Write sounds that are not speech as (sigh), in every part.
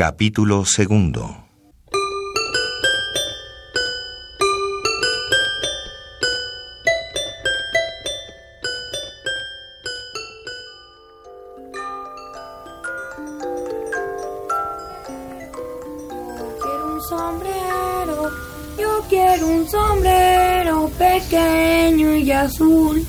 Capítulo segundo. Sombrero, yo quiero un sombrero pequeño y azul,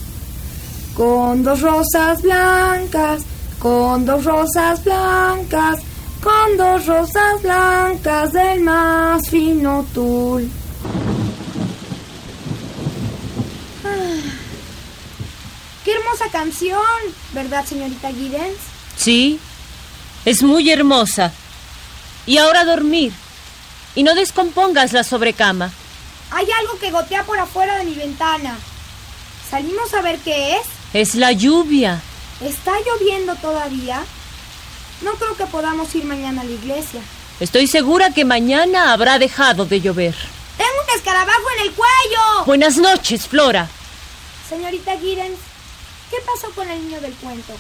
con dos rosas blancas, con dos rosas blancas, con dos rosas blancas del más fino tul. Ah, ¡Qué hermosa canción! ¿Verdad, señorita Giddens? Sí, es muy hermosa. Y ahora dormir. Y no descompongas la sobrecama. Hay algo que gotea por afuera de mi ventana. ¿Salimos a ver qué es? Es la lluvia. ¿Está lloviendo todavía? No creo que podamos ir mañana a la iglesia. Estoy segura que mañana habrá dejado de llover. ¡Tengo un escarabajo en el cuello! Buenas noches, Flora. Señorita Giddens, ¿qué pasó con el niño del cuento?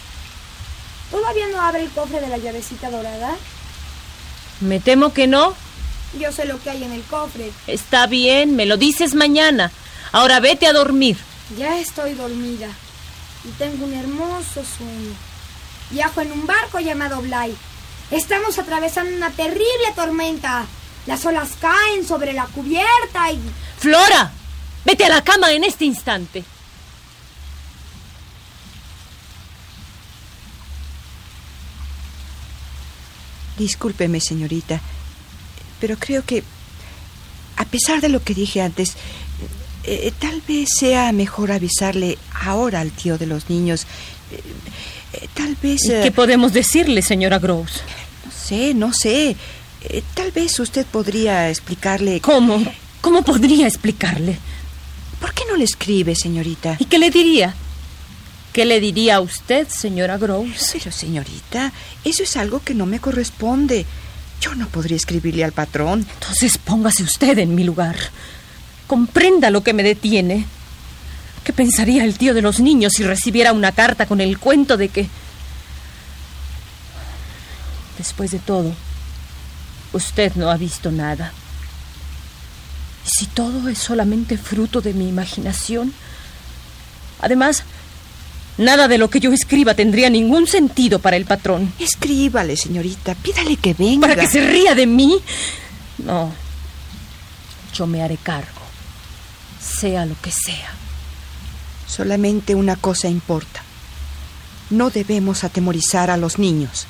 ¿Todavía no abre el cofre de la llavecita dorada? Me temo que no. Yo sé lo que hay en el cofre. Está bien, me lo dices mañana. Ahora vete a dormir. Ya estoy dormida y tengo un hermoso sueño. Viajo en un barco llamado Bly. Estamos atravesando una terrible tormenta. Las olas caen sobre la cubierta y... Flora, vete a la cama en este instante. Discúlpeme, señorita, pero creo que, a pesar de lo que dije antes, eh, tal vez sea mejor avisarle ahora al tío de los niños. Eh, eh, tal vez... eh, ¿Qué podemos decirle, señora Gross? No sé, no sé. Eh, tal vez usted podría explicarle... ¿Cómo? ¿Cómo podría explicarle? ¿Por qué no le escribe, señorita? ¿Y qué le diría? ¿Qué le diría a usted, señora Gross? Pero, señorita, eso es algo que no me corresponde. Yo no podría escribirle al patrón. Entonces póngase usted en mi lugar. Comprenda lo que me detiene. ¿Qué pensaría el tío de los niños si recibiera una carta con el cuento de que... Después de todo, usted no ha visto nada. ¿Y si todo es solamente fruto de mi imaginación? Además, nada de lo que yo escriba tendría ningún sentido para el patrón. Escríbale, señorita. Pídale que venga. ¿Para que se ría de mí? No. Yo me haré cargo. Sea lo que sea. Solamente una cosa importa. No debemos atemorizar a los niños.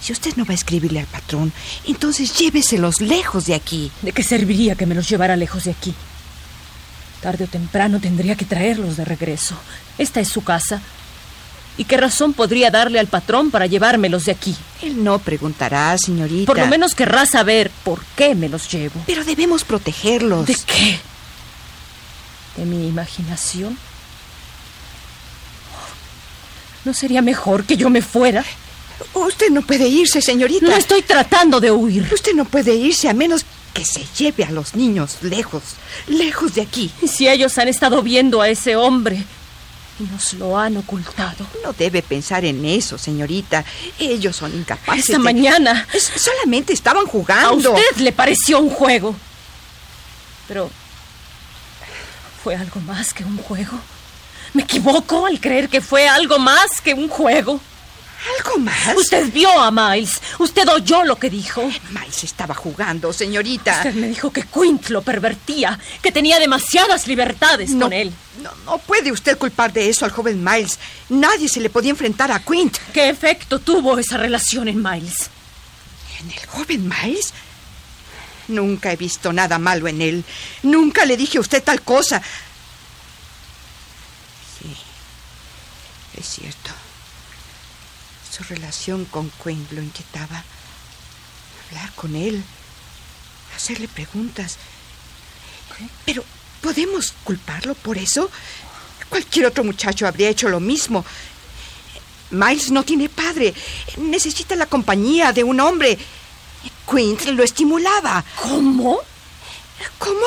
Si usted no va a escribirle al patrón, entonces lléveselos lejos de aquí. ¿De qué serviría que me los llevara lejos de aquí? Tarde o temprano tendría que traerlos de regreso. Esta es su casa. ¿Y qué razón podría darle al patrón para llevármelos de aquí? Él no preguntará, señorita. Por lo menos querrá saber por qué me los llevo. Pero debemos protegerlos. ¿De qué? ¿De mi imaginación? ¿No sería mejor que yo me fuera? Usted no puede irse, señorita. No estoy tratando de huir. Usted no puede irse a menos que se lleve a los niños lejos, lejos de aquí. ¿Y si ellos han estado viendo a ese hombre y nos lo han ocultado? No debe pensar en eso, señorita. Ellos son incapaces. Esta de- mañana solamente estaban a jugando. usted le pareció un juego. Pero fue algo más que un juego. ¿Me equivoco al creer que fue algo más que un juego? ¿Algo más? Usted vio a Miles. Usted oyó lo que dijo. Miles estaba jugando, señorita. Usted me dijo que Quint lo pervertía, que tenía demasiadas libertades no, con él. No, no puede usted culpar de eso al joven Miles. Nadie se le podía enfrentar a Quint. ¿Qué efecto tuvo esa relación en Miles? ¿En el joven Miles? Nunca he visto nada malo en él. Nunca le dije a usted tal cosa. Sí, es cierto. Su relación con Quint lo inquietaba. Hablar con él, hacerle preguntas. Pero, ¿podemos culparlo por eso? Cualquier otro muchacho habría hecho lo mismo. Miles no tiene padre. Necesita la compañía de un hombre. Quint lo estimulaba. ¿Cómo? ¿Cómo?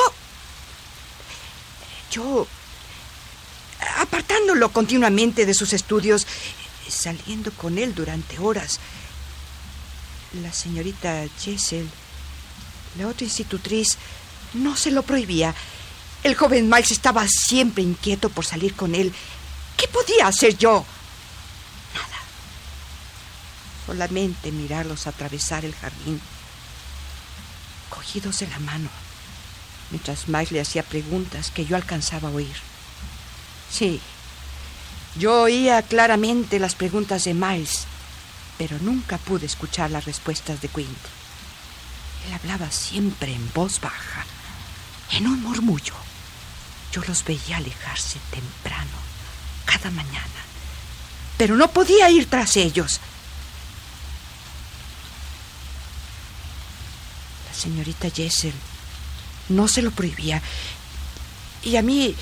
Yo, apartándolo continuamente de sus estudios, saliendo con él durante horas. La señorita Jessel, la otra institutriz, no se lo prohibía. El joven Miles estaba siempre inquieto por salir con él. ¿Qué podía hacer yo? Solamente mirarlos atravesar el jardín, cogidos de la mano, mientras Miles le hacía preguntas que yo alcanzaba a oír. Sí, yo oía claramente las preguntas de Miles, pero nunca pude escuchar las respuestas de Quint. Él hablaba siempre en voz baja, en un murmullo. Yo los veía alejarse temprano, cada mañana, pero no podía ir tras ellos. Señorita Jessel no se lo prohibía. Y a mí,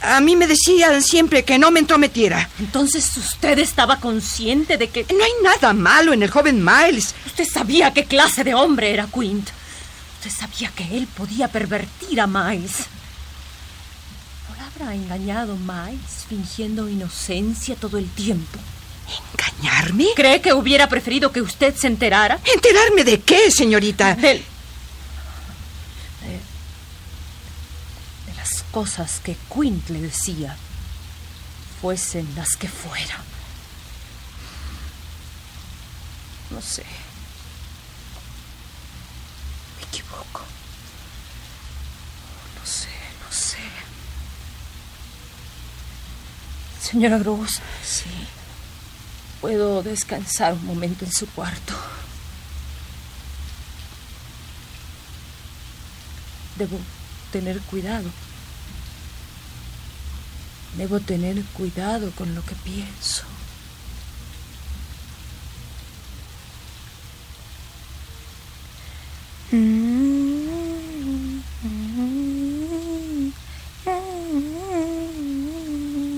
a mí me decían siempre que no me entrometiera. Entonces usted estaba consciente de que... No hay nada malo en el joven Miles. Usted sabía qué clase de hombre era Quint. Usted sabía que él podía pervertir a Miles. ¿No la habrá engañado Miles fingiendo inocencia todo el tiempo? ¿Engañarme? ¿Cree que hubiera preferido que usted se enterara? ¿Enterarme de qué, señorita? Del... De, de las cosas que Quint le decía, fuesen las que fueran. No sé. Me equivoco. No sé, no sé. Señora Gross. Sí. Puedo descansar un momento en su cuarto. Debo tener cuidado. Debo tener cuidado con lo que pienso.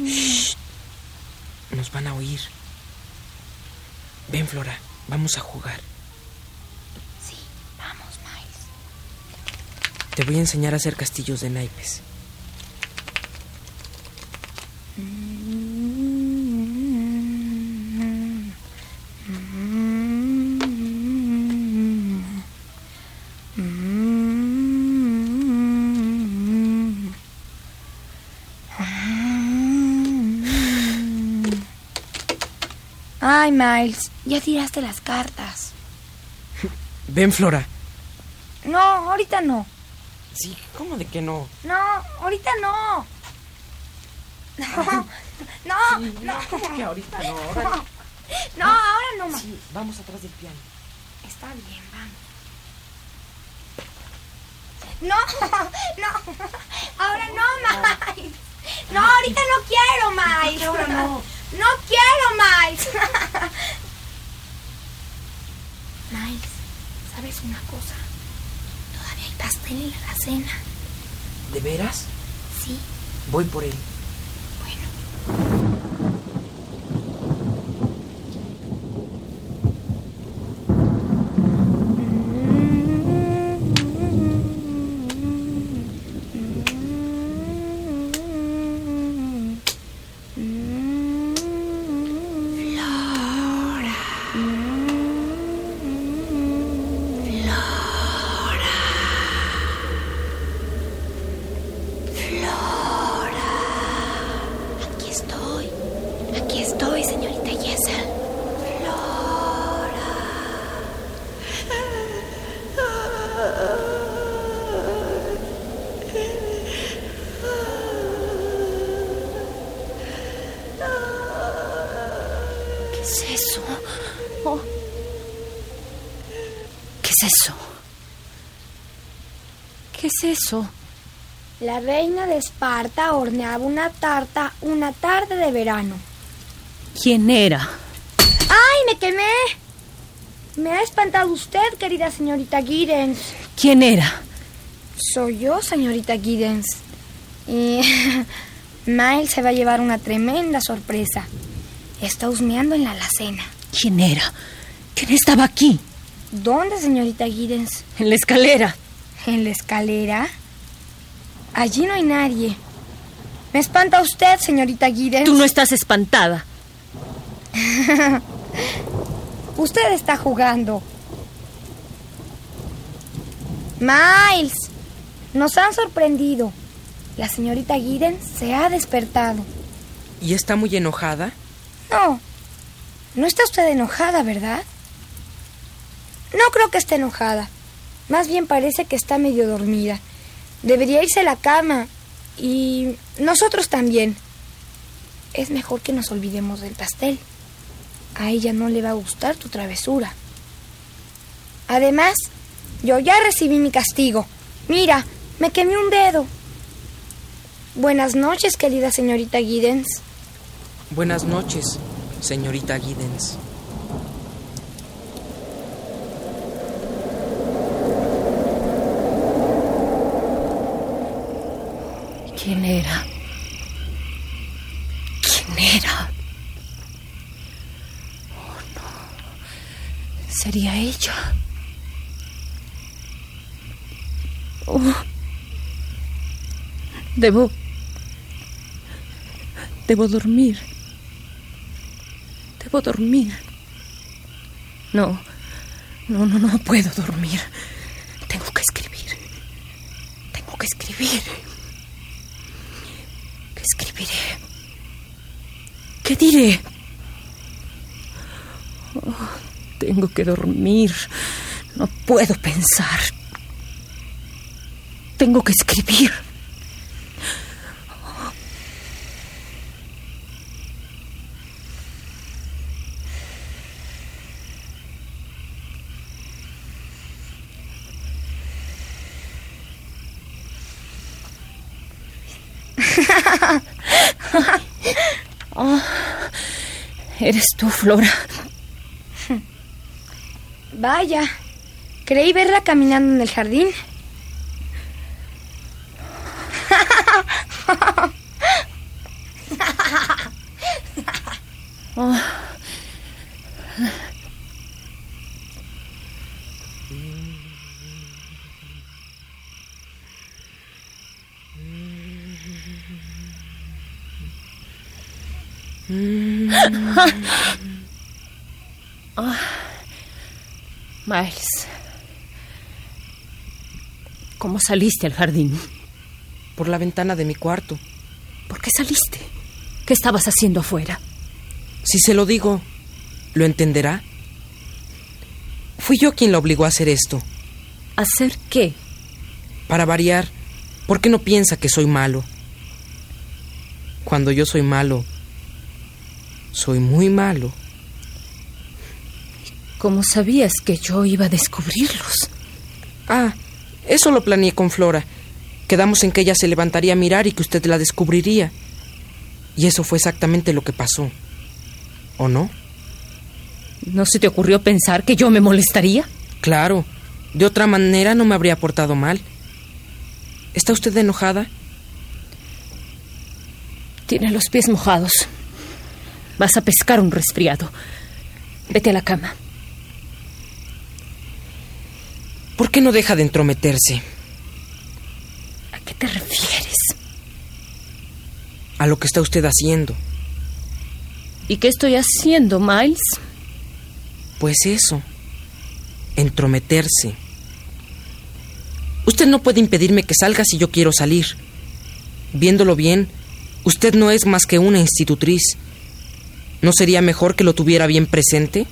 Shh. Nos van a oír. Ven, Flora, vamos a jugar. Sí, vamos, Miles. Te voy a enseñar a hacer castillos de naipes. Miles, ya tiraste las cartas. (laughs) Ven, Flora. No, ahorita no. Sí, ¿cómo de que no? No, ahorita no. No, no, no. Que ahorita no. No, ahora no, ma. Sí, vamos atrás del piano. Está bien, vamos. No, (laughs) no. Ahora no, Miles. No, ahorita no quiero, Miles. ahora no? No quiero, Miles. (laughs) Miles, ¿sabes una cosa? Todavía hay pastel en la cena. ¿De veras? Sí, Voy por él. Eso? La reina de Esparta horneaba una tarta una tarde de verano. ¿Quién era? ¡Ay, me quemé! Me ha espantado usted, querida señorita Giddens. ¿Quién era? Soy yo, señorita Giddens. Y (laughs) Miles se va a llevar una tremenda sorpresa. Está husmeando en la alacena. ¿Quién era? ¿Quién estaba aquí? ¿Dónde, señorita Giddens? En la escalera. ¿En la escalera? Allí no hay nadie. Me espanta usted, señorita Giddens. Tú no estás espantada. (laughs) Usted está jugando. Miles, nos han sorprendido. La señorita Giddens se ha despertado. ¿Y está muy enojada? No, no está usted enojada, ¿verdad? No creo que esté enojada. Más bien parece que está medio dormida. Debería irse a la cama. Y nosotros también. Es mejor que nos olvidemos del pastel. A ella no le va a gustar tu travesura. Además, yo ya recibí mi castigo. Mira, me quemé un dedo. Buenas noches, querida señorita Giddens. Buenas noches, señorita Giddens. ¿Quién era? ¿Quién era? Oh, no. Sería ella. Oh. Debo... Debo dormir. Debo dormir. No, no, no, no puedo dormir. Tengo que escribir. Tengo que escribir. ¿Qué diré? Oh, tengo que dormir. No puedo pensar. Tengo que escribir. (laughs) eres tú, Flora. Vaya, creí verla caminando en el jardín. Oh. Ah. Miles, ¿cómo saliste al jardín? Por la ventana de mi cuarto. ¿Por qué saliste? ¿Qué estabas haciendo afuera? Si se lo digo, ¿lo entenderá? Fui yo quien la obligó a hacer esto. ¿Hacer qué? Para variar, ¿por qué no piensa que soy malo? Cuando yo soy malo, soy muy malo. ¿Cómo sabías que yo iba a descubrirlos? Ah, eso lo planeé con Flora. Quedamos en que ella se levantaría a mirar y que usted la descubriría. Y eso fue exactamente lo que pasó. ¿O no? ¿No se te ocurrió pensar que yo me molestaría? Claro. De otra manera no me habría portado mal. ¿Está usted enojada? Tiene los pies mojados. Vas a pescar un resfriado. Vete a la cama. ¿Por qué no deja de entrometerse? ¿A qué te refieres? A lo que está usted haciendo. ¿Y qué estoy haciendo, Miles? Pues eso. Entrometerse. Usted no puede impedirme que salga si yo quiero salir. Viéndolo bien, usted no es más que una institutriz. ¿No sería mejor que lo tuviera bien presente?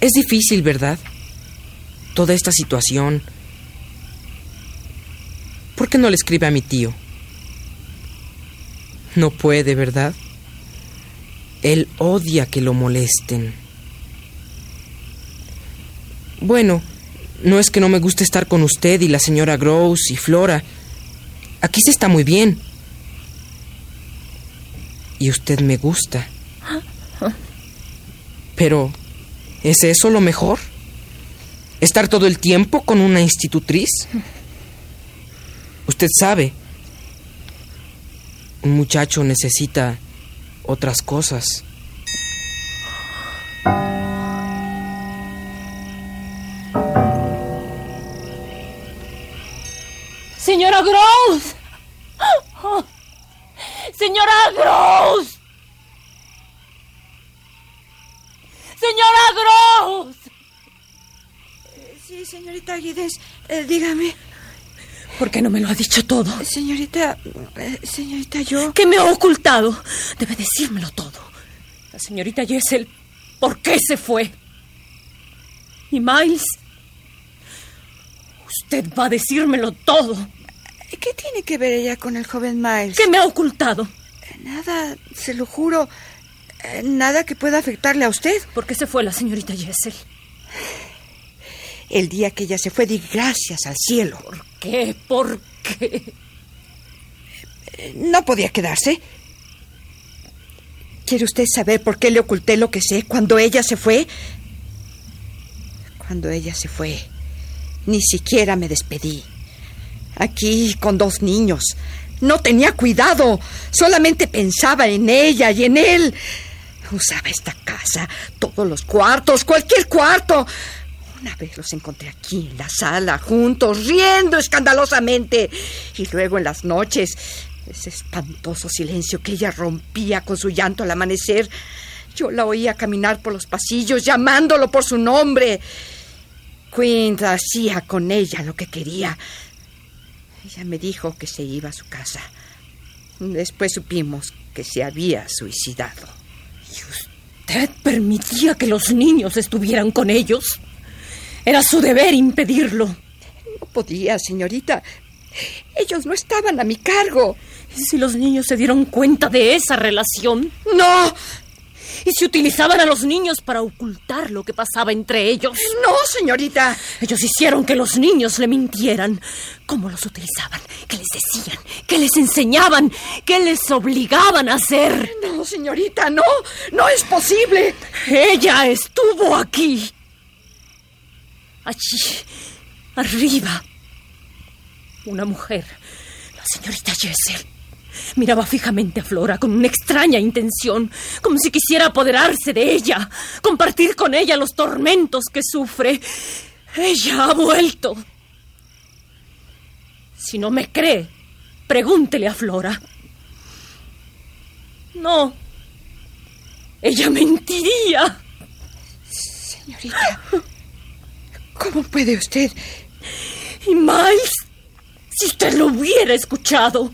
Es difícil, ¿verdad? Toda esta situación. ¿Por qué no le escribe a mi tío? No puede, ¿verdad? Él odia que lo molesten. Bueno, no es que no me guste estar con usted y la señora Gross y Flora. Aquí se está muy bien. Y usted me gusta. (gasps) Pero, ¿es eso lo mejor? ¿Estar todo el tiempo con una institutriz? Usted sabe, un muchacho necesita otras cosas. Señora Gross. Señora Gross. Señora Gross. Sí, señorita Guides, eh, dígame. ¿Por qué no me lo ha dicho todo? Señorita, eh, señorita, yo... ¿Qué me ha ocultado? Debe decírmelo todo. La señorita Jessel, ¿por qué se fue? ¿Y Miles? Usted va a decírmelo todo. ¿Qué tiene que ver ella con el joven Miles? ¿Qué me ha ocultado? Nada, se lo juro. Eh, Nada que pueda afectarle a usted. ¿Por qué se fue la señorita Jessel? El día que ella se fue, di gracias al cielo. ¿Por qué? ¿Por qué? No podía quedarse. ¿Quiere usted saber por qué le oculté lo que sé cuando ella se fue? Cuando ella se fue, ni siquiera me despedí. Aquí con dos niños. No tenía cuidado. Solamente pensaba en ella y en él. Usaba esta casa, todos los cuartos, cualquier cuarto. Una vez los encontré aquí en la sala, juntos, riendo escandalosamente. Y luego en las noches, ese espantoso silencio que ella rompía con su llanto al amanecer. Yo la oía caminar por los pasillos, llamándolo por su nombre. Quint hacía con ella lo que quería. Ella me dijo que se iba a su casa. Después supimos que se había suicidado. ¿Usted permitía que los niños estuvieran con ellos? Era su deber impedirlo. No podía, señorita. Ellos no estaban a mi cargo. ¿Y si los niños se dieron cuenta de esa relación? No, ¿Y si utilizaban a los niños para ocultar lo que pasaba entre ellos? no, señorita. Ellos hicieron que los niños le mintieran. ¿Cómo los utilizaban? ¿Qué les decían? ¿Qué les enseñaban? ¿Qué les obligaban a hacer? No, señorita, no. No es posible. Ella estuvo aquí. Allí, arriba. Una mujer, la señorita Jessel, miraba fijamente a Flora con una extraña intención, como si quisiera apoderarse de ella, compartir con ella los tormentos que sufre. Ella ha vuelto. Si no me cree, pregúntele a Flora. No. Ella mentiría. Señorita, ¿cómo puede usted? Y Miles, si usted lo hubiera escuchado,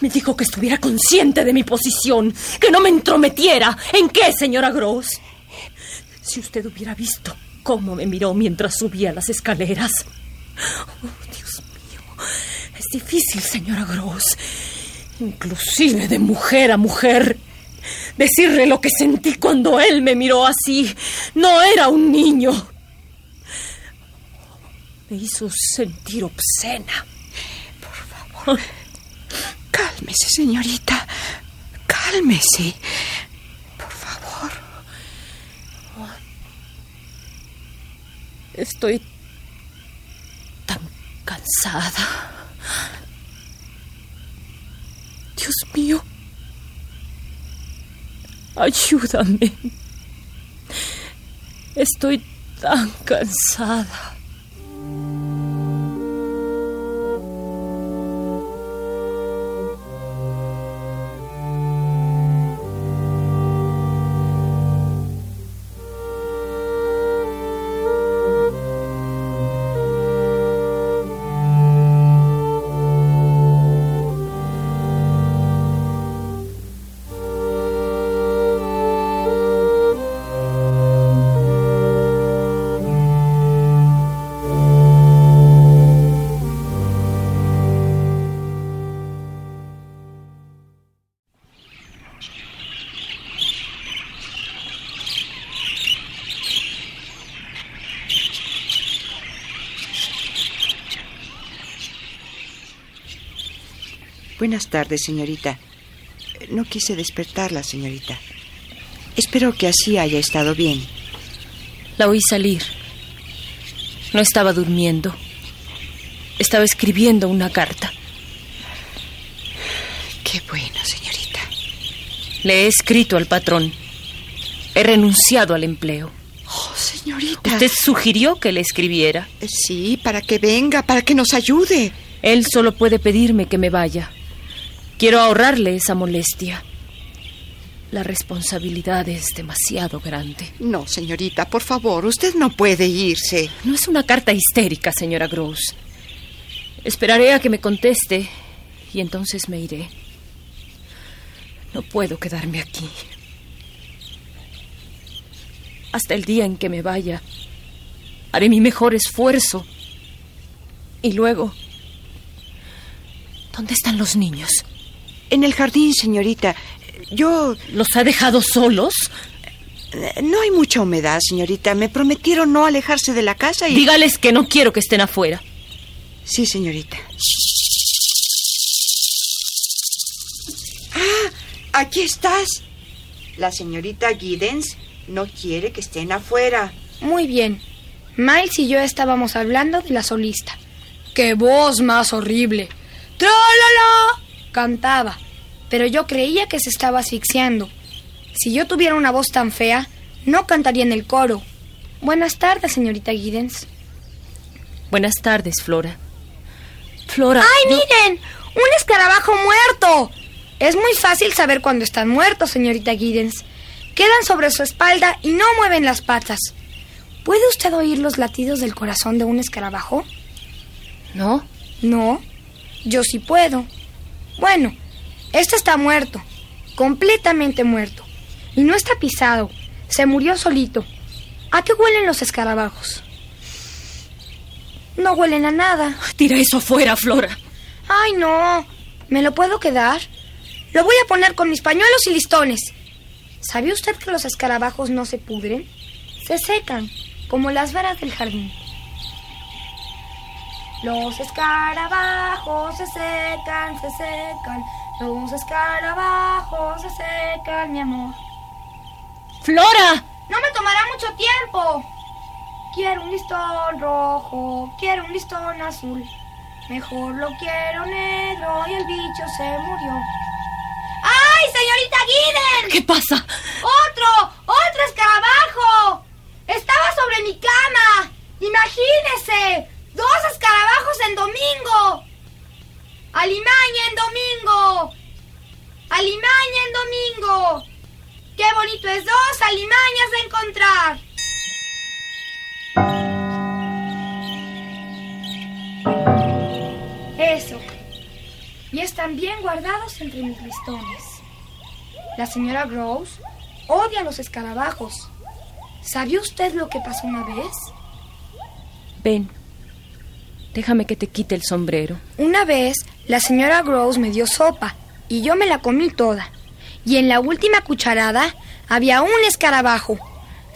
me dijo que estuviera consciente de mi posición, que no me entrometiera. ¿En qué, señora Gross? Si usted hubiera visto cómo me miró mientras subía las escaleras. Oh, Dios mío. Es difícil, señora Gross. Inclusive de mujer a mujer. Decirle lo que sentí cuando él me miró así. No era un niño. Me hizo sentir obscena. Por favor, cálmese, señorita. Cálmese. Por favor. Estoy tan cansada. Dios mío. Ayúdame. Estoy tan cansada. Buenas tardes, señorita. No quise despertarla, señorita. Espero que así haya estado bien. La oí salir. No estaba durmiendo. Estaba escribiendo una carta. Qué bueno, señorita. Le he escrito al patrón. He renunciado al empleo. Oh, señorita. Usted sugirió que le escribiera. Sí, para que venga, para que nos ayude. Él solo puede pedirme que me vaya. Quiero ahorrarle esa molestia. La responsabilidad es demasiado grande. No, señorita, por favor, usted no puede irse. No es una carta histérica, señora Gross. Esperaré a que me conteste y entonces me iré. No puedo quedarme aquí. Hasta el día en que me vaya, haré mi mejor esfuerzo. Y luego... ¿Dónde están los niños? En el jardín, señorita. Yo... ¿Los ha dejado solos? No hay mucha humedad, señorita. Me prometieron no alejarse de la casa y... Dígales que no quiero que estén afuera. Sí, señorita. Ah, aquí estás. La señorita Giddens no quiere que estén afuera. Muy bien. Miles y yo estábamos hablando de la solista. ¡Qué voz más horrible! ¡Tralala! Cantaba, pero yo creía que se estaba asfixiando. Si yo tuviera una voz tan fea, no cantaría en el coro. Buenas tardes, señorita Giddens. Buenas tardes, Flora. Flora. ¡Ay, yo- miren! ¡Un escarabajo muerto! Es muy fácil saber cuándo están muertos, señorita Giddens. Quedan sobre su espalda y no mueven las patas. ¿Puede usted oír los latidos del corazón de un escarabajo? ¿No? No, yo sí puedo. Bueno, este está muerto, completamente muerto. Y no está pisado, se murió solito. ¿A qué huelen los escarabajos? No huelen a nada. Tira eso fuera, Flora. Ay, no. ¿Me lo puedo quedar? Lo voy a poner con mis pañuelos y listones. ¿Sabía usted que los escarabajos no se pudren? Se secan, como las varas del jardín. Los escarabajos se secan, se secan. Los escarabajos se secan, mi amor. ¡Flora! No me tomará mucho tiempo. Quiero un listón rojo, quiero un listón azul. Mejor lo quiero negro y el bicho se murió. ¡Ay, señorita Guiden! ¿Qué pasa? ¡Otro! ¡Otro escarabajo! Estaba sobre mi cama. Imagínese. Dos escarabajos en domingo. Alimaña en domingo. Alimaña en domingo. Qué bonito es dos alimañas de encontrar. Eso. Y están bien guardados entre mis listones. La señora Gross odia los escarabajos. ¿Sabía usted lo que pasó una vez? Ven. Déjame que te quite el sombrero. Una vez la señora Gross me dio sopa y yo me la comí toda. Y en la última cucharada había un escarabajo.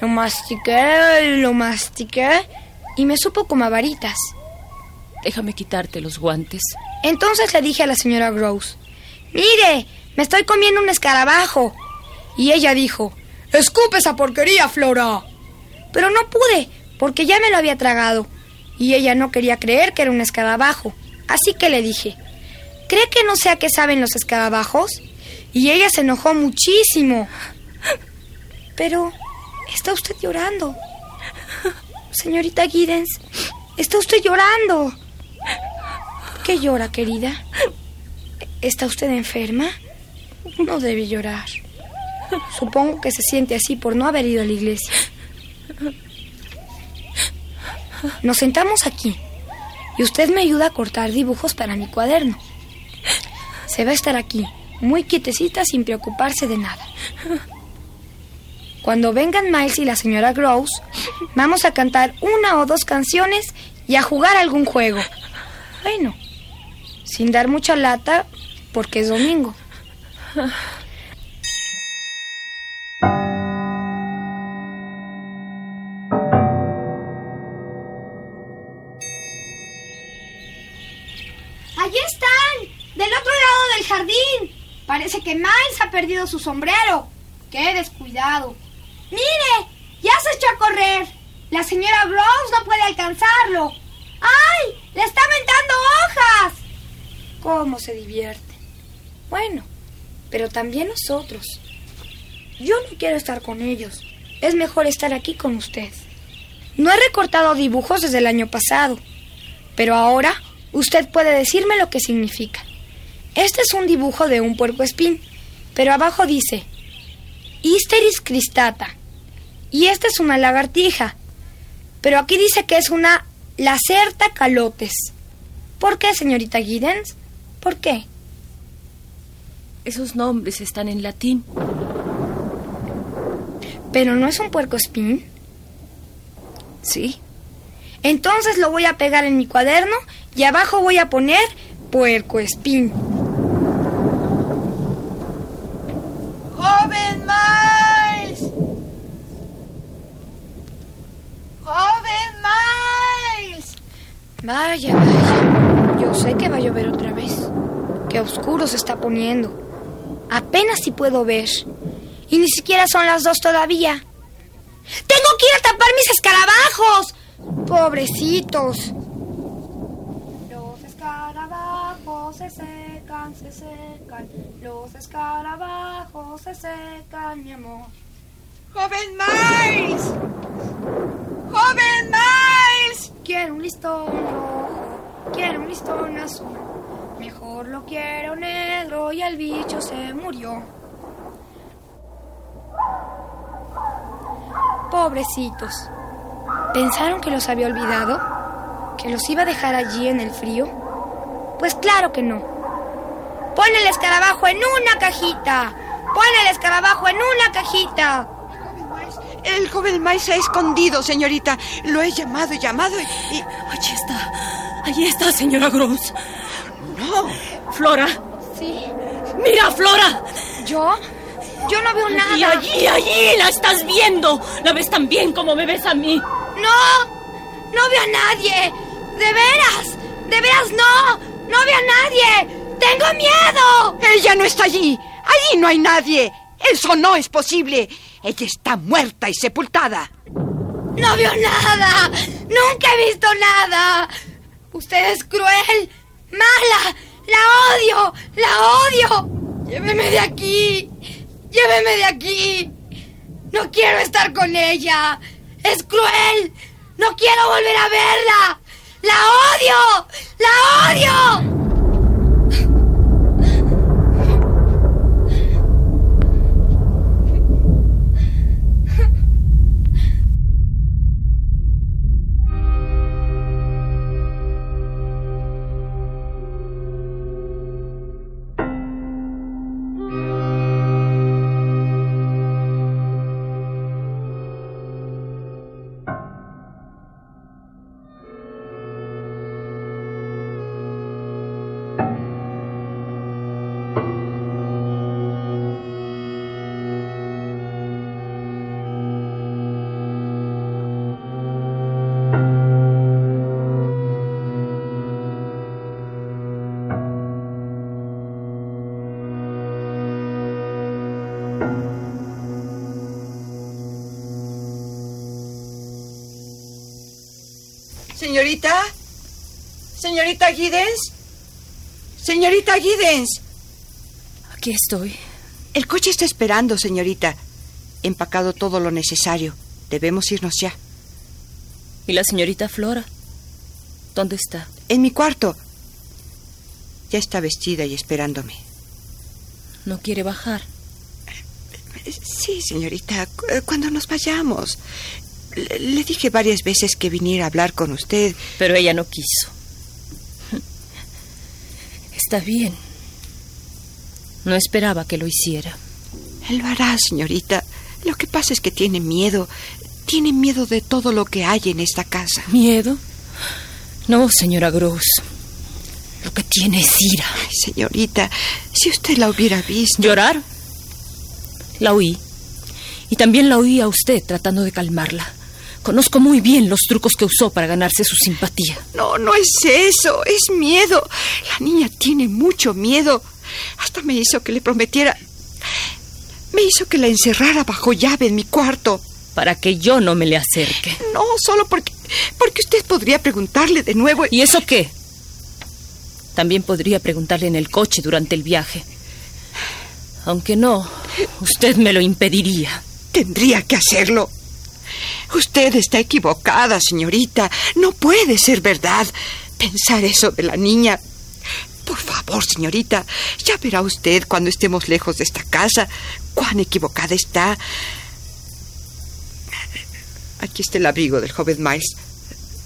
Lo mastiqué, lo mastiqué y me supo como a varitas. Déjame quitarte los guantes. Entonces le dije a la señora Gross, mire, me estoy comiendo un escarabajo. Y ella dijo, escupe esa porquería, Flora. Pero no pude, porque ya me lo había tragado. Y ella no quería creer que era un escarabajo. Así que le dije, ¿cree que no sé a qué saben los escarabajos? Y ella se enojó muchísimo. Pero, está usted llorando. Señorita Giddens, está usted llorando. ¿Por qué llora, querida? ¿Está usted enferma? No debe llorar. Supongo que se siente así por no haber ido a la iglesia. Nos sentamos aquí y usted me ayuda a cortar dibujos para mi cuaderno. Se va a estar aquí, muy quietecita sin preocuparse de nada. Cuando vengan Miles y la señora Gross, vamos a cantar una o dos canciones y a jugar algún juego. Bueno, sin dar mucha lata, porque es domingo. Que Miles ha perdido su sombrero. ¡Qué descuidado! ¡Mire! ¡Ya se echó a correr! La señora Gross no puede alcanzarlo. ¡Ay! ¡Le está aventando hojas! ¿Cómo se divierte? Bueno, pero también nosotros. Yo no quiero estar con ellos. Es mejor estar aquí con usted. No he recortado dibujos desde el año pasado, pero ahora usted puede decirme lo que significa. Este es un dibujo de un puerco espín, pero abajo dice Isteris cristata. Y esta es una lagartija, pero aquí dice que es una lacerta calotes. ¿Por qué, señorita Giddens? ¿Por qué? Esos nombres están en latín. ¿Pero no es un puerco espín? Sí. Entonces lo voy a pegar en mi cuaderno y abajo voy a poner puerco espín. ¡Joven Miles! ¡Joven Miles! Vaya, vaya. Yo sé que va a llover otra vez. Qué oscuro se está poniendo. Apenas si puedo ver. Y ni siquiera son las dos todavía. ¡Tengo que ir a tapar mis escarabajos! Pobrecitos. Los escarabajos se secan, se secan. Los escarabajos se secan, mi amor. ¡Joven Miles! ¡Joven Quiero un listón rojo, quiero un listón azul. Mejor lo quiero negro y el bicho se murió. Pobrecitos. ¿Pensaron que los había olvidado? ¿Que los iba a dejar allí en el frío? Pues claro que no. Pon el escarabajo en una cajita. Pon el escarabajo en una cajita. El joven Miles se ha escondido, señorita. Lo he llamado y llamado y... y- Allí está. Allí está, señora Gross. No. Flora. ¿Sí? Mira, Flora. ¿Yo? Yo no veo nada. Y allí, allí la estás viendo. La ves tan bien como me ves a mí. ¡No! ¡No veo a nadie! ¡De veras! ¡De veras no! ¡No veo a nadie! ¡Tengo miedo! Ella no está allí. Allí no hay nadie. Eso no es posible. Ella está muerta y sepultada. ¡No veo nada! ¡Nunca he visto nada! Usted es cruel, mala, la odio, la odio. Lléveme de aquí, lléveme de aquí. No quiero estar con ella. Es cruel. No quiero volver a verla. La odio, la odio. Señorita Giddens. Señorita Giddens. Aquí estoy. El coche está esperando, señorita. He empacado todo lo necesario. Debemos irnos ya. ¿Y la señorita Flora? ¿Dónde está? En mi cuarto. Ya está vestida y esperándome. No quiere bajar. Sí, señorita, eh, cuando nos vayamos. Le dije varias veces que viniera a hablar con usted. Pero ella no quiso. Está bien. No esperaba que lo hiciera. Él lo hará, señorita. Lo que pasa es que tiene miedo. Tiene miedo de todo lo que hay en esta casa. ¿Miedo? No, señora Gross. Lo que tiene es ira. Ay, señorita, si usted la hubiera visto. ¿Llorar? La oí. Y también la oí a usted tratando de calmarla. Conozco muy bien los trucos que usó para ganarse su simpatía. No, no es eso, es miedo. La niña tiene mucho miedo. Hasta me hizo que le prometiera... Me hizo que la encerrara bajo llave en mi cuarto. Para que yo no me le acerque. No, solo porque... Porque usted podría preguntarle de nuevo... ¿Y eso qué? También podría preguntarle en el coche durante el viaje. Aunque no, usted me lo impediría. Tendría que hacerlo. Usted está equivocada, señorita. No puede ser verdad pensar eso de la niña. Por favor, señorita, ya verá usted cuando estemos lejos de esta casa cuán equivocada está. Aquí está el abrigo del joven Miles.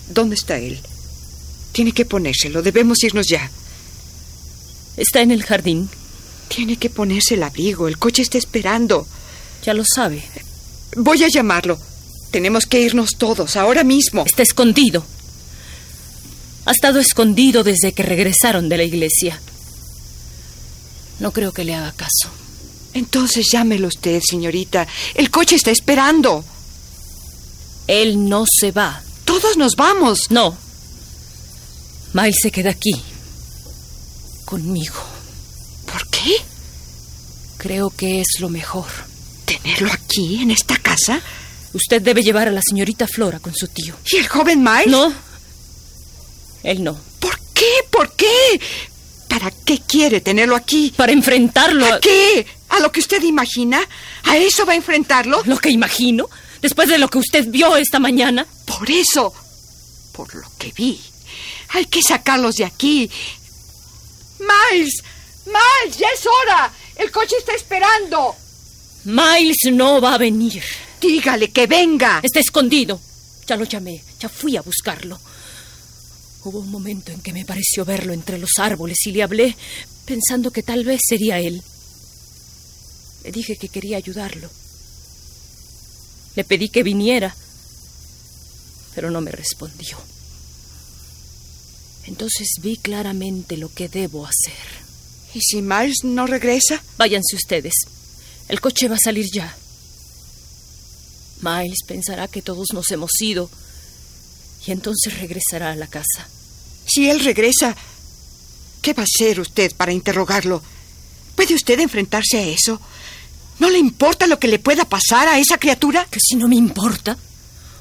¿Dónde está él? Tiene que ponérselo. Debemos irnos ya. Está en el jardín. Tiene que ponerse el abrigo. El coche está esperando. Ya lo sabe. Voy a llamarlo. Tenemos que irnos todos, ahora mismo. Está escondido. Ha estado escondido desde que regresaron de la iglesia. No creo que le haga caso. Entonces llámelo usted, señorita. El coche está esperando. Él no se va. Todos nos vamos. No. Miles se queda aquí. Conmigo. ¿Por qué? Creo que es lo mejor. ¿Tenerlo aquí, en esta casa? Usted debe llevar a la señorita Flora con su tío. ¿Y el joven Miles? No. Él no. ¿Por qué? ¿Por qué? ¿Para qué quiere tenerlo aquí? Para enfrentarlo ¿A qué? ¿A lo que usted imagina? ¿A eso va a enfrentarlo? ¿Lo que imagino? Después de lo que usted vio esta mañana. Por eso. Por lo que vi. Hay que sacarlos de aquí. Miles. Miles, ya es hora. El coche está esperando. Miles no va a venir. Dígale que venga. Está escondido. Ya lo llamé. Ya fui a buscarlo. Hubo un momento en que me pareció verlo entre los árboles y le hablé pensando que tal vez sería él. Le dije que quería ayudarlo. Le pedí que viniera, pero no me respondió. Entonces vi claramente lo que debo hacer. ¿Y si Miles no regresa? Váyanse ustedes. El coche va a salir ya. Miles pensará que todos nos hemos ido y entonces regresará a la casa. Si él regresa, ¿qué va a hacer usted para interrogarlo? ¿Puede usted enfrentarse a eso? ¿No le importa lo que le pueda pasar a esa criatura? Que si no me importa.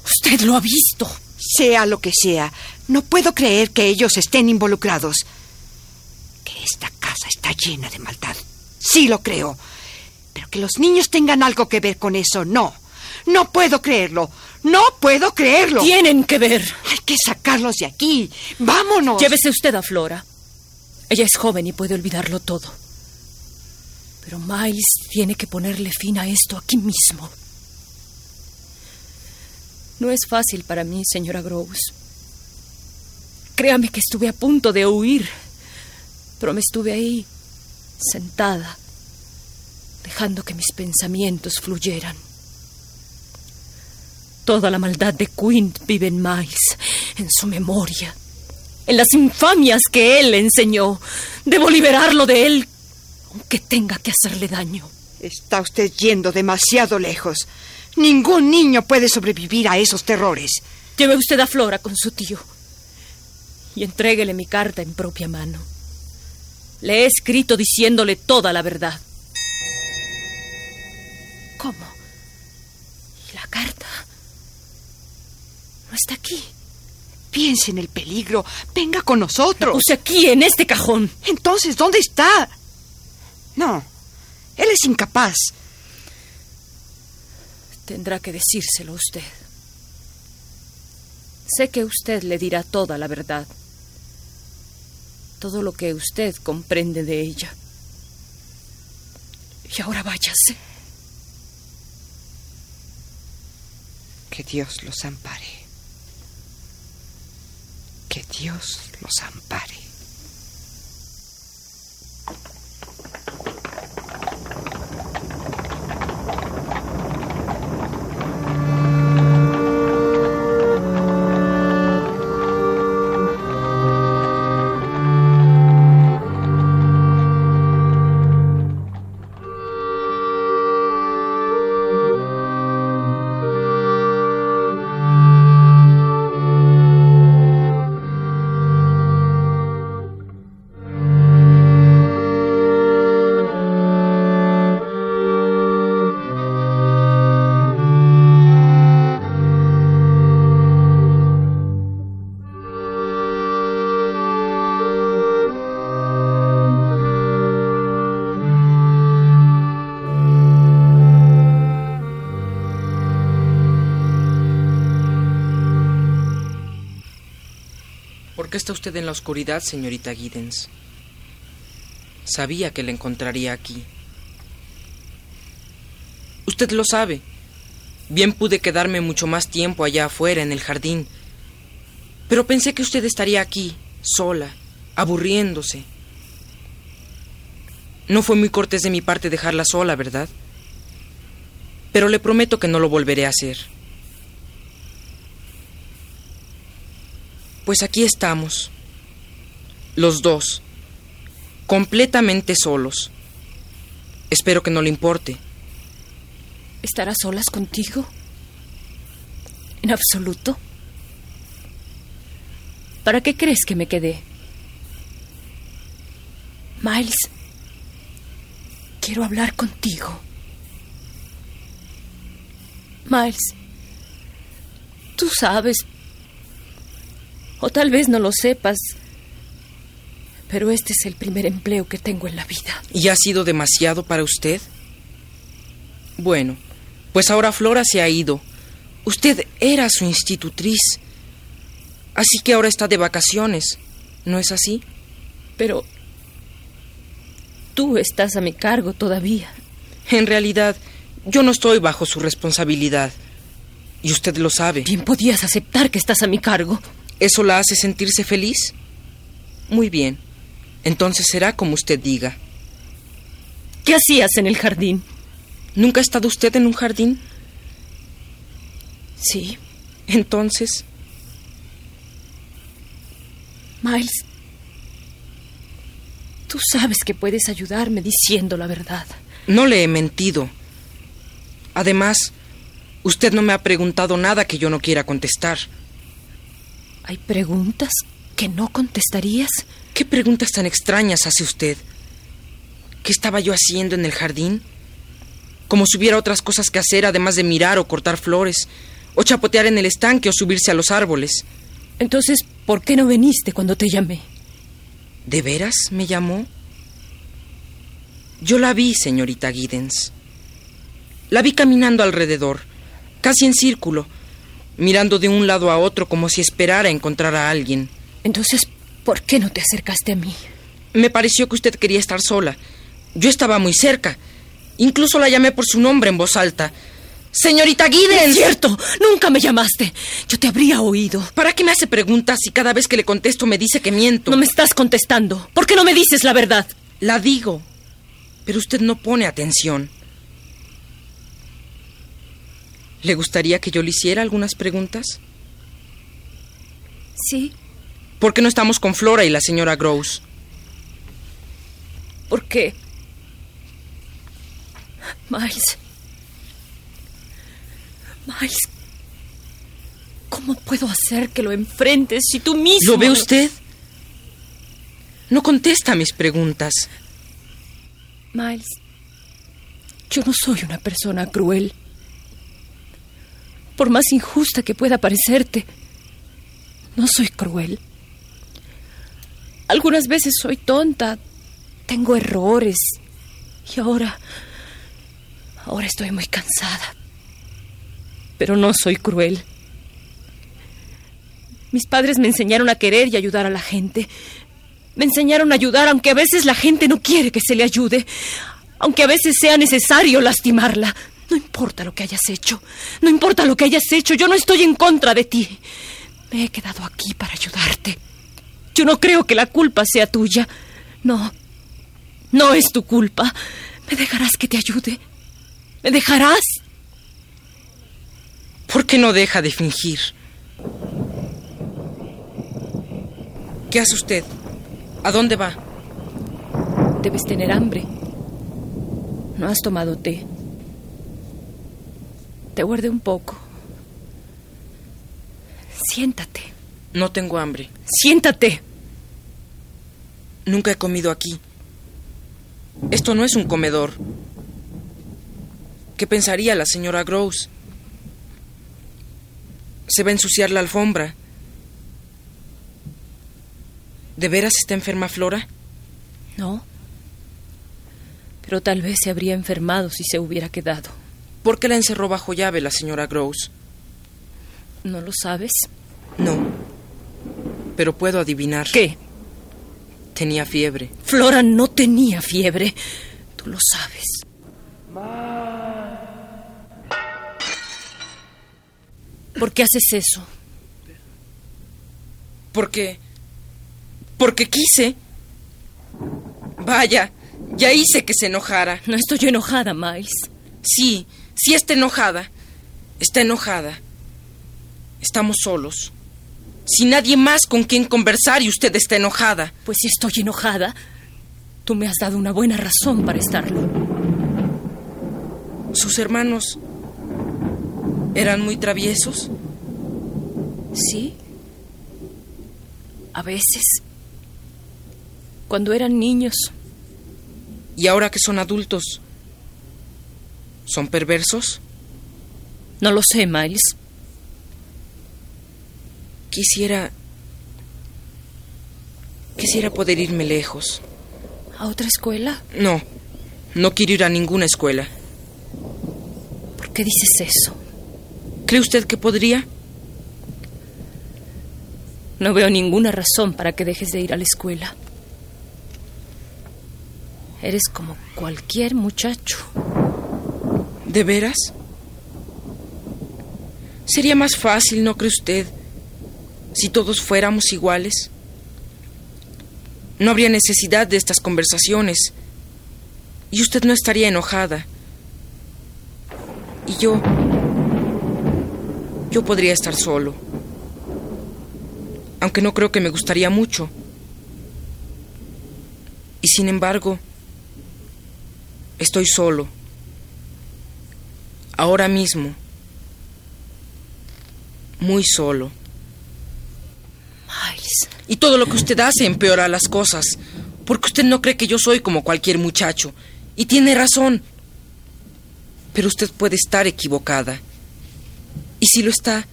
Usted lo ha visto. Sea lo que sea, no puedo creer que ellos estén involucrados. Que esta casa está llena de maldad. Sí lo creo. Pero que los niños tengan algo que ver con eso, no. No puedo creerlo. No puedo creerlo. Tienen que ver. Hay que sacarlos de aquí. Vámonos. Llévese usted a Flora. Ella es joven y puede olvidarlo todo. Pero Miles tiene que ponerle fin a esto aquí mismo. No es fácil para mí, señora Groves. Créame que estuve a punto de huir, pero me estuve ahí, sentada, dejando que mis pensamientos fluyeran. Toda la maldad de Quint vive en Miles, en su memoria, en las infamias que él le enseñó. Debo liberarlo de él, aunque tenga que hacerle daño. Está usted yendo demasiado lejos. Ningún niño puede sobrevivir a esos terrores. Lleve usted a Flora con su tío y entréguele mi carta en propia mano. Le he escrito diciéndole toda la verdad. ¿Cómo? ¿Y la carta? No está aquí. Piense en el peligro. Venga con nosotros. Sea, aquí, en este cajón. Entonces, ¿dónde está? No. Él es incapaz. Tendrá que decírselo usted. Sé que usted le dirá toda la verdad. Todo lo que usted comprende de ella. Y ahora váyase. Que Dios los ampare. Que Dios los ampare. En la oscuridad, señorita Giddens? Sabía que la encontraría aquí. Usted lo sabe. Bien pude quedarme mucho más tiempo allá afuera en el jardín. Pero pensé que usted estaría aquí, sola, aburriéndose. No fue muy cortés de mi parte dejarla sola, ¿verdad? Pero le prometo que no lo volveré a hacer. Pues aquí estamos, los dos, completamente solos. Espero que no le importe. ¿Estar a solas contigo? ¿En absoluto? ¿Para qué crees que me quedé? Miles, quiero hablar contigo. Miles, tú sabes, o tal vez no lo sepas, pero este es el primer empleo que tengo en la vida. ¿Y ha sido demasiado para usted? Bueno, pues ahora Flora se ha ido. Usted era su institutriz. Así que ahora está de vacaciones. ¿No es así? Pero tú estás a mi cargo todavía. En realidad, yo no estoy bajo su responsabilidad. Y usted lo sabe. Bien podías aceptar que estás a mi cargo. ¿Eso la hace sentirse feliz? Muy bien. Entonces será como usted diga. ¿Qué hacías en el jardín? ¿Nunca ha estado usted en un jardín? Sí. Entonces, Miles, tú sabes que puedes ayudarme diciendo la verdad. no le he mentido. Además, usted no me ha preguntado nada que yo no quiera contestar. ¿Hay preguntas que no contestarías? ¿Qué preguntas tan extrañas hace usted? ¿Qué estaba yo haciendo en el jardín? Como si hubiera otras cosas que hacer además de mirar o cortar flores, o chapotear en el estanque o subirse a los árboles. Entonces, ¿por qué no viniste cuando te llamé? ¿De veras me llamó? Yo la vi, señorita Giddens. La vi caminando alrededor, casi en círculo, mirando de un lado a otro como si esperara encontrar a alguien. Entonces, ¿por qué no te acercaste a mí? Me pareció que usted quería estar sola. Yo estaba muy cerca. Incluso la llamé por su nombre en voz alta. Señorita Es Giddens. cierto, nunca me llamaste. Yo te habría oído. ¿Para qué me hace preguntas si cada vez que le contesto me dice que miento? No me estás contestando. ¿Por qué no me dices la verdad? La digo, pero usted no pone atención. ¿Le gustaría que yo le hiciera algunas preguntas? Sí, ¿Por qué no estamos con Flora y la señora Gross? ¿por qué? Miles. Miles. ¿Cómo puedo hacer que lo enfrentes si tú mismo... ¿Lo ve usted? No contesta a mis preguntas. Miles, yo no soy una persona cruel. Por más injusta que pueda parecerte, no soy cruel. Algunas veces soy tonta, tengo errores y ahora, ahora estoy muy cansada. Pero no soy cruel. Mis padres me enseñaron a querer y ayudar a la gente. Me enseñaron a ayudar aunque a veces la gente no quiere que se le ayude, aunque a veces sea necesario lastimarla. No importa lo que hayas hecho, no importa lo que hayas hecho, yo no estoy en contra de ti. Me he quedado aquí para ayudarte. Yo no creo que la culpa sea tuya. No, no es tu culpa. ¿Me dejarás que te ayude? ¿Me dejarás? ¿Por qué no deja de fingir? ¿Qué hace usted? ¿A dónde va? Debes tener hambre. No has tomado té. Te guardé un poco. Siéntate. No tengo hambre. Siéntate. Nunca he comido aquí. Esto no es un comedor. ¿Qué pensaría la señora Gross? Se va a ensuciar la alfombra. ¿De veras está enferma Flora? No. Pero tal vez se habría enfermado si se hubiera quedado. ¿Por qué la encerró bajo llave la señora Gross? ¿No lo sabes? No. pero puedo adivinar. ¿Qué? Tenía fiebre. Flora no tenía fiebre. Tú lo sabes. ¿Por qué haces eso? Porque... Porque quise. Vaya, ya hice que se enojara. No estoy enojada, Miles. Sí, sí está enojada. Está enojada. Estamos solos. Sin nadie más con quien conversar y usted está enojada. Pues si estoy enojada, tú me has dado una buena razón para estarlo. ¿Sus hermanos eran muy traviesos? Sí. A veces. Cuando eran niños. ¿Y ahora que son adultos? ¿Son perversos? No lo sé, Miles. Quisiera... Quisiera poder irme lejos. ¿A otra escuela? No, no quiero ir a ninguna escuela. ¿Por qué dices eso? ¿Cree usted que podría? No veo ninguna razón para que dejes de ir a la escuela. Eres como cualquier muchacho. ¿De veras? Sería más fácil, ¿no cree usted? Si todos fuéramos iguales. No habría necesidad de estas conversaciones. Y usted no estaría enojada. Y yo... Yo podría estar solo. Aunque no creo que me gustaría mucho. Y sin embargo, estoy solo. Ahora mismo. Muy solo. Y todo lo que usted hace empeora las cosas. Porque usted no cree que yo soy como cualquier muchacho. Y tiene razón. Pero usted puede estar equivocada. Y si lo está,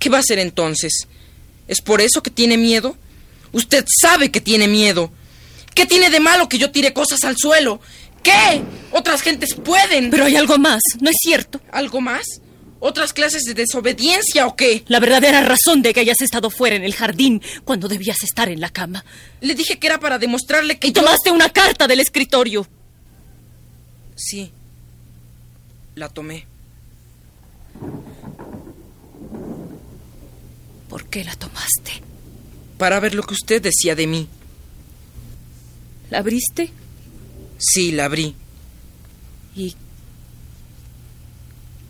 ¿qué va a hacer entonces? ¿Es por eso que tiene miedo? Usted sabe que tiene miedo. ¿Qué tiene de malo que yo tire cosas al suelo? ¿Qué? Otras gentes pueden. Pero hay algo más, ¿no es cierto? ¿Algo más? ¿Otras clases de desobediencia o qué? La verdadera razón de que hayas estado fuera en el jardín cuando debías estar en la cama. Le dije que era para demostrarle que Y yo- tomaste una carta del escritorio. Sí. La tomé. ¿Por qué la tomaste? Para ver lo que usted decía de mí. ¿La abriste? Sí, la abrí. ¿Y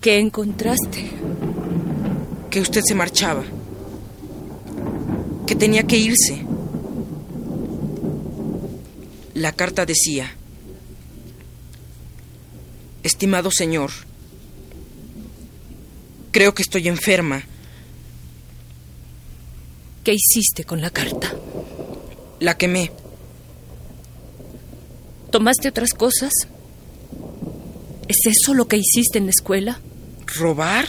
qué encontraste? Que usted se marchaba. Que tenía que irse. La carta decía, Estimado señor, creo que estoy enferma. ¿Qué hiciste con la carta? La quemé. ¿Tomaste otras cosas? ¿Es eso lo que hiciste en la escuela? ¿Robar?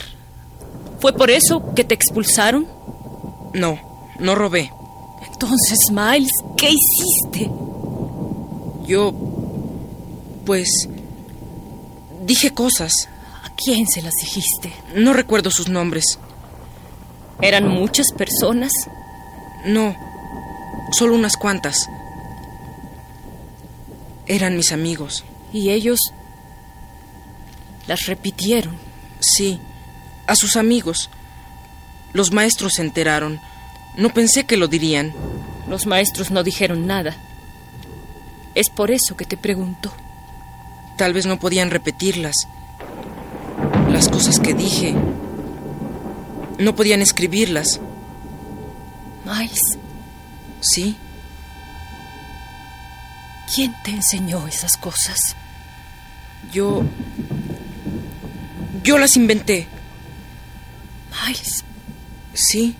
¿Fue por eso que te expulsaron? No, no robé. Entonces, Miles, ¿qué hiciste? Yo... pues... dije cosas. ¿A quién se las dijiste? No recuerdo sus nombres. ¿Eran muchas personas? No, solo unas cuantas. Eran mis amigos. Y ellos las repitieron. Sí, a sus amigos. Los maestros se enteraron. No pensé que lo dirían. Los maestros no dijeron nada. Es por eso que te pregunto. Tal vez no podían repetirlas. Las cosas que dije. No podían escribirlas. Miles, Sí, ¿quién te enseñó esas cosas? yo... Yo las inventé. Miles, Sí,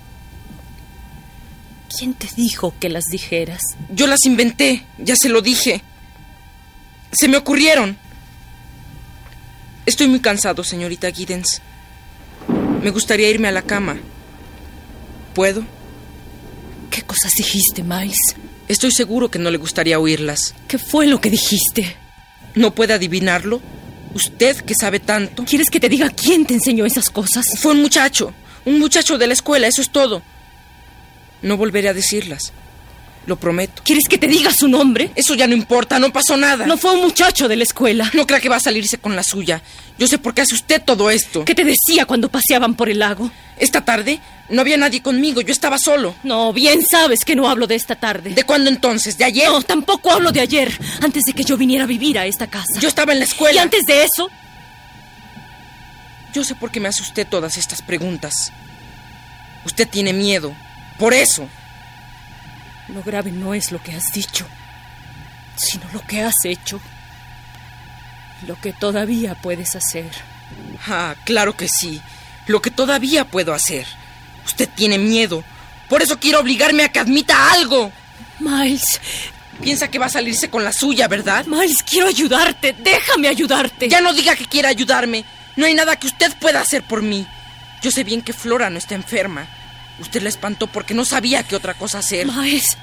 ¿quién te dijo que las dijeras? yo las inventé. Ya se lo dije. Se me ocurrieron. Estoy muy cansado, señorita Giddens. Me gustaría irme a la cama. ¿Puedo? ¿Qué cosas dijiste, Miles? Estoy seguro que no le gustaría oírlas. ¿Qué fue lo que dijiste? ¿No puede adivinarlo? Usted que sabe tanto. ¿Quieres que te diga quién te enseñó esas cosas? Fue un muchacho. Un muchacho de la escuela, eso es todo. No volveré a decirlas. Lo prometo. ¿Quieres que te diga su nombre? Eso ya no importa, no pasó nada. No fue un muchacho de la escuela. No crea que va a salirse con la suya. Yo sé por qué hace usted todo esto. ¿Qué te decía cuando paseaban por el lago? Esta tarde no había nadie conmigo, yo estaba solo. No, bien sabes que no hablo de esta tarde. ¿De cuándo entonces? ¿De ayer? No, tampoco hablo de ayer, antes de que yo viniera a vivir a esta casa. Yo estaba en la escuela. Y antes de eso, Yo sé por qué me hace usted todas estas preguntas. Usted tiene miedo. Por eso. Lo grave no es lo que has dicho, sino lo que has hecho. Lo que todavía puedes hacer. Ah, claro que sí. Lo que todavía puedo hacer. Usted tiene miedo. Por eso quiere obligarme a que admita algo. Miles, Piensa que va a salirse con la suya, ¿verdad? Miles, quiero ayudarte. Déjame ayudarte. Ya no diga que quiere ayudarme. No hay nada que usted pueda hacer por mí. Yo sé bien que Flora no está enferma. Usted la espantó porque no sabía qué otra cosa hacer. Miles,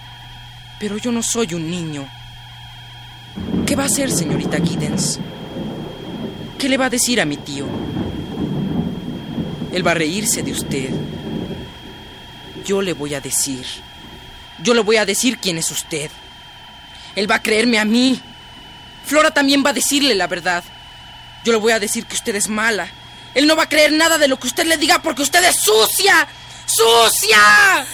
Pero yo no soy un niño. ¿Qué va a hacer, señorita Giddens? ¿Qué le va a decir a mi tío? Él va a reírse de usted. Yo le voy a decir. Yo le voy a decir quién es usted. Él va a creerme a mí. Flora también va a decirle la verdad. Yo le voy a decir que usted es mala. Él no va a creer nada de lo que usted le diga porque usted es sucia. ¡Sucia!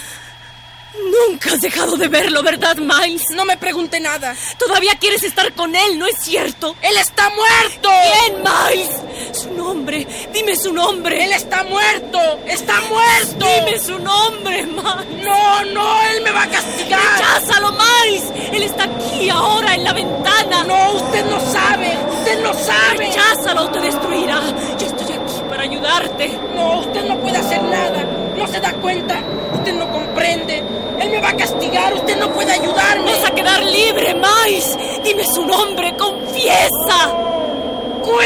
nunca has dejado de verlo, ¿verdad, Miles? No me pregunte nada. Todavía quieres estar con él, ¿no es cierto? ¡Él está muerto! ¿Quién, Miles? Su nombre. Dime su nombre. ¡Él está muerto! ¡Está muerto! Dime su nombre, Miles. ¡No, no! ¡Él me va a castigar! ¡Recházalo, Miles! Él está aquí ahora en la ventana. ¡No! ¡Usted no sabe! ¡Usted no sabe! ¡Recházalo o te destruirá! Yo estoy aquí para ayudarte. No, usted no puede hacer nada. ¿No se da cuenta? Usted no comprende. Él me va a castigar. Usted no puede ayudarme. Vas a quedar libre, Miles. Dime su nombre, confiesa. ¡Queen!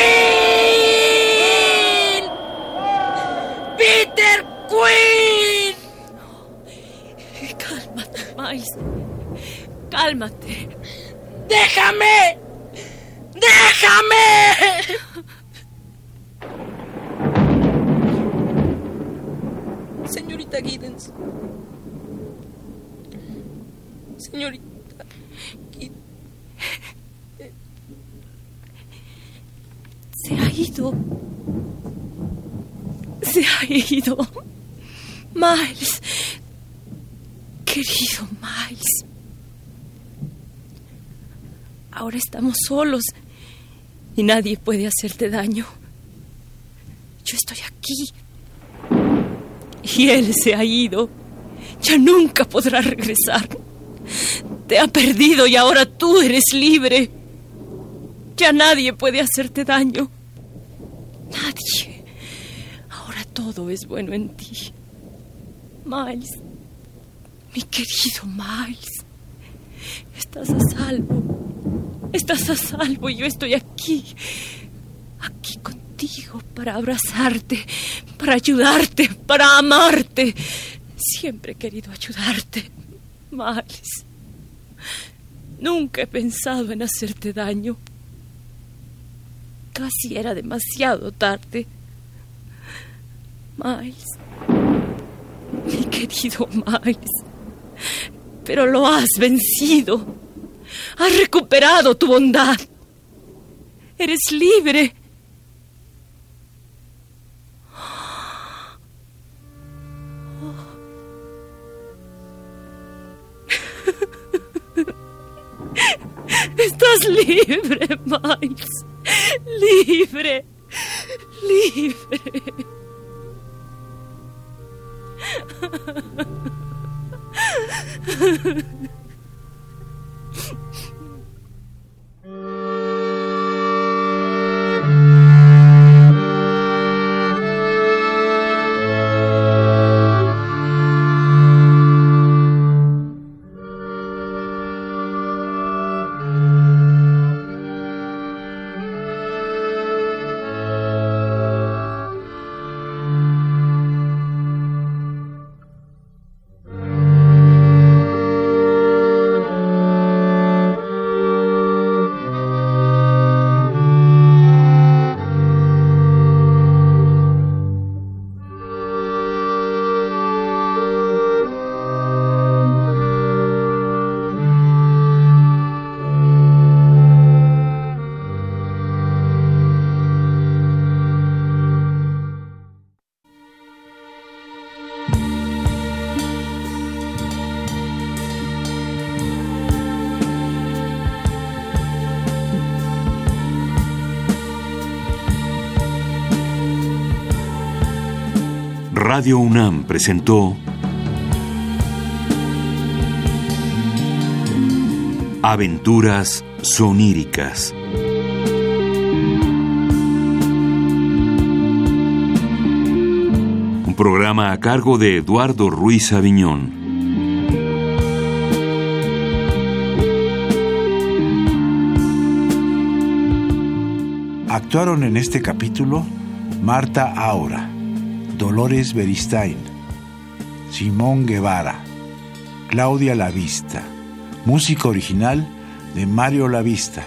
¡Peter Queen! Cálmate, Miles. Cálmate. ¡Déjame! ¡Déjame! Señorita Giddens. Señorita. Giddens. Se ha ido. Se ha ido. Miles. Querido Miles. Ahora estamos solos y nadie puede hacerte daño. Yo estoy aquí. Y él se ha ido. Ya nunca podrá regresar. Te ha perdido y ahora tú eres libre. Ya nadie puede hacerte daño. Nadie. Ahora todo es bueno en ti. Miles. Mi querido Miles. Estás a salvo. Estás a salvo y yo estoy aquí. Aquí contigo para abrazarte, para ayudarte, para amarte. Siempre he querido ayudarte, Miles. Nunca he pensado en hacerte daño. Casi era demasiado tarde. Miles. Mi querido Miles. Pero lo has vencido. Has recuperado tu bondad. Eres libre. Estás libre, Miles. Libre. Libre. (laughs) Radio UNAM presentó Aventuras soníricas. Un programa a cargo de Eduardo Ruiz Aviñón. Actuaron en este capítulo Marta Aura, Dolores Beristain, Simón Guevara, Claudia Lavista, música original de Mario Lavista.